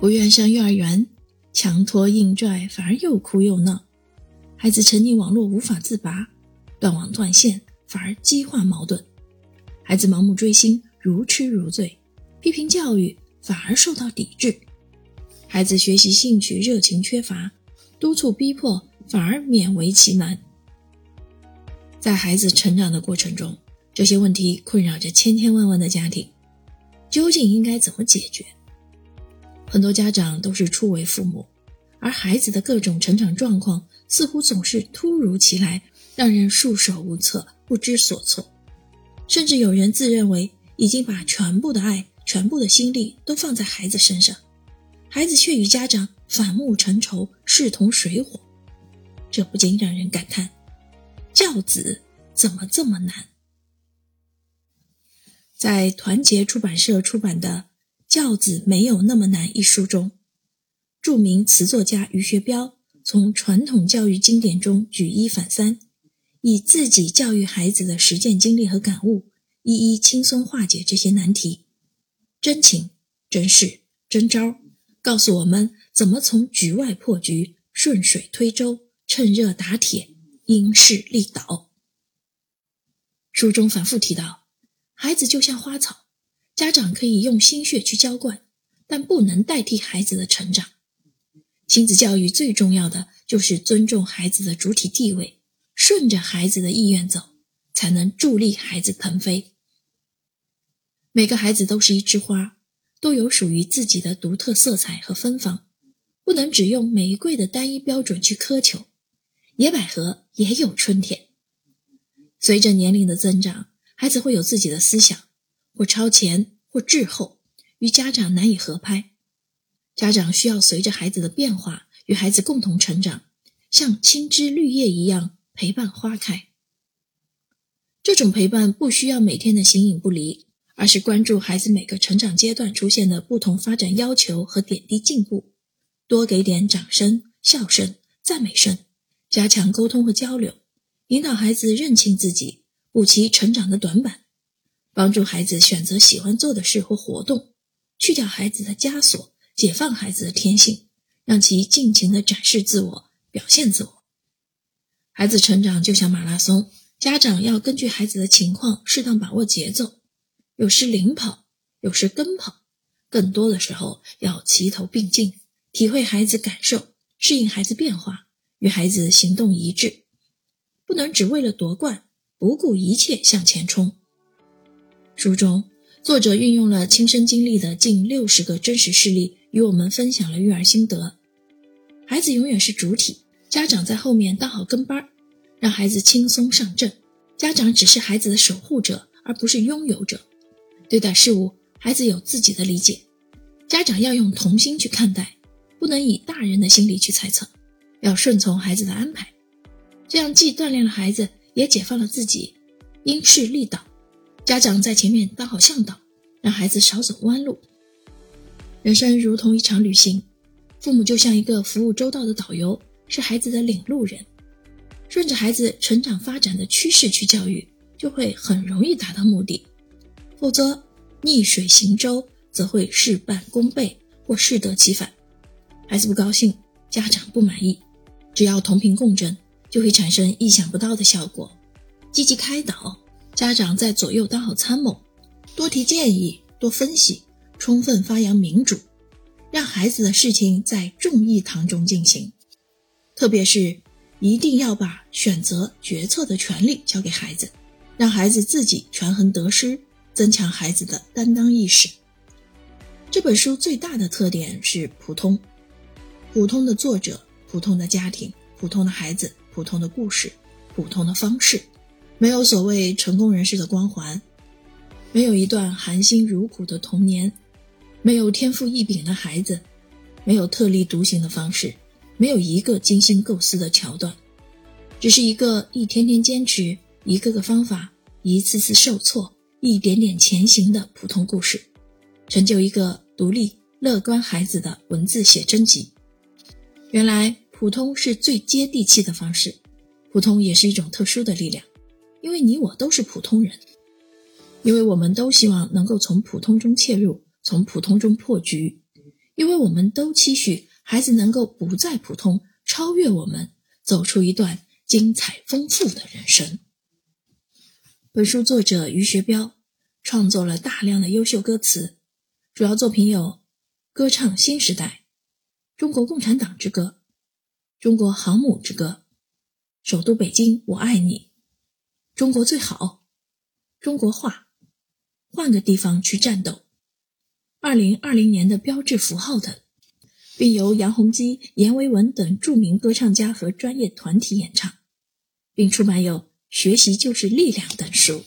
不愿上幼儿园，强拖硬拽，反而又哭又闹；孩子沉溺网络无法自拔，断网断线，反而激化矛盾；孩子盲目追星，如痴如醉，批评教育反而受到抵制；孩子学习兴趣热情缺乏，督促逼迫反而勉为其难。在孩子成长的过程中，这些问题困扰着千千万万的家庭，究竟应该怎么解决？很多家长都是初为父母，而孩子的各种成长状况似乎总是突如其来，让人束手无策、不知所措。甚至有人自认为已经把全部的爱、全部的心力都放在孩子身上，孩子却与家长反目成仇、势同水火，这不禁让人感叹。教子怎么这么难？在团结出版社出版的《教子没有那么难》一书中，著名词作家于学标从传统教育经典中举一反三，以自己教育孩子的实践经历和感悟，一一轻松化解这些难题。真情、真事、真招，告诉我们怎么从局外破局、顺水推舟、趁热打铁。因势利导。书中反复提到，孩子就像花草，家长可以用心血去浇灌，但不能代替孩子的成长。亲子教育最重要的就是尊重孩子的主体地位，顺着孩子的意愿走，才能助力孩子腾飞。每个孩子都是一枝花，都有属于自己的独特色彩和芬芳，不能只用玫瑰的单一标准去苛求。野百合也有春天。随着年龄的增长，孩子会有自己的思想，或超前，或滞后，与家长难以合拍。家长需要随着孩子的变化，与孩子共同成长，像青枝绿叶一样陪伴花开。这种陪伴不需要每天的形影不离，而是关注孩子每个成长阶段出现的不同发展要求和点滴进步，多给点掌声、笑声、赞美声。加强沟通和交流，引导孩子认清自己，补齐成长的短板，帮助孩子选择喜欢做的事或活动，去掉孩子的枷锁，解放孩子的天性，让其尽情的展示自我，表现自我。孩子成长就像马拉松，家长要根据孩子的情况，适当把握节奏，有时领跑，有时跟跑，更多的时候要齐头并进，体会孩子感受，适应孩子变化。与孩子行动一致，不能只为了夺冠不顾一切向前冲。书中作者运用了亲身经历的近六十个真实事例，与我们分享了育儿心得。孩子永远是主体，家长在后面当好跟班儿，让孩子轻松上阵。家长只是孩子的守护者，而不是拥有者。对待事物，孩子有自己的理解，家长要用童心去看待，不能以大人的心理去猜测。要顺从孩子的安排，这样既锻炼了孩子，也解放了自己。因势利导，家长在前面当好向导，让孩子少走弯路。人生如同一场旅行，父母就像一个服务周到的导游，是孩子的领路人。顺着孩子成长发展的趋势去教育，就会很容易达到目的。否则，逆水行舟，则会事半功倍或适得其反。孩子不高兴，家长不满意。只要同频共振，就会产生意想不到的效果。积极开导，家长在左右当好参谋，多提建议，多分析，充分发扬民主，让孩子的事情在众议堂中进行。特别是一定要把选择决策的权利交给孩子，让孩子自己权衡得失，增强孩子的担当意识。这本书最大的特点是普通，普通的作者。普通的家庭，普通的孩子，普通的故事，普通的方式，没有所谓成功人士的光环，没有一段含辛茹苦的童年，没有天赋异禀的孩子，没有特立独行的方式，没有一个精心构思的桥段，只是一个一天天坚持，一个个方法，一次次受挫，一点点前行的普通故事，成就一个独立乐观孩子的文字写真集。原来普通是最接地气的方式，普通也是一种特殊的力量，因为你我都是普通人，因为我们都希望能够从普通中切入，从普通中破局，因为我们都期许孩子能够不再普通，超越我们，走出一段精彩丰富的人生。本书作者于学彪创作了大量的优秀歌词，主要作品有《歌唱新时代》《中国共产党之歌》《中国航母之歌》《首都北京我爱你》《中国最好》《中国话》《换个地方去战斗》《二零二零年的标志符号》等，并由杨洪基、阎维文等著名歌唱家和专业团体演唱，并出版有。学习就是力量等书。